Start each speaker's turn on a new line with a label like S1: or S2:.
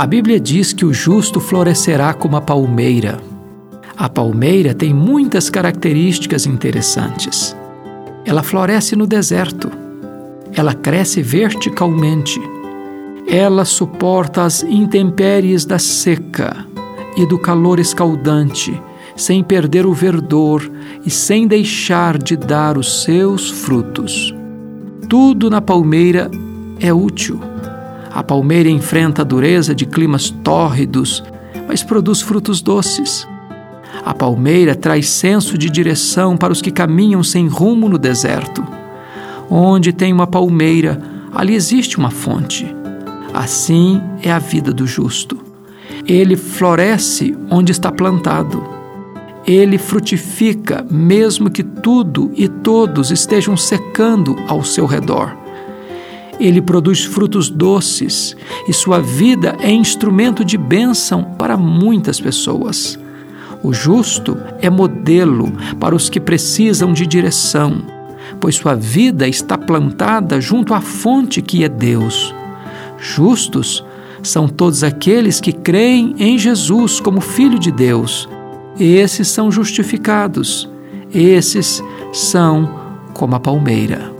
S1: A Bíblia diz que o justo florescerá como a palmeira. A palmeira tem muitas características interessantes. Ela floresce no deserto. Ela cresce verticalmente. Ela suporta as intempéries da seca e do calor escaldante, sem perder o verdor e sem deixar de dar os seus frutos. Tudo na palmeira é útil a palmeira enfrenta a dureza de climas tórridos, mas produz frutos doces. A palmeira traz senso de direção para os que caminham sem rumo no deserto. Onde tem uma palmeira, ali existe uma fonte. Assim é a vida do justo. Ele floresce onde está plantado. Ele frutifica, mesmo que tudo e todos estejam secando ao seu redor ele produz frutos doces e sua vida é instrumento de bênção para muitas pessoas. O justo é modelo para os que precisam de direção, pois sua vida está plantada junto à fonte que é Deus. Justos são todos aqueles que creem em Jesus como Filho de Deus. Esses são justificados. Esses são como a palmeira.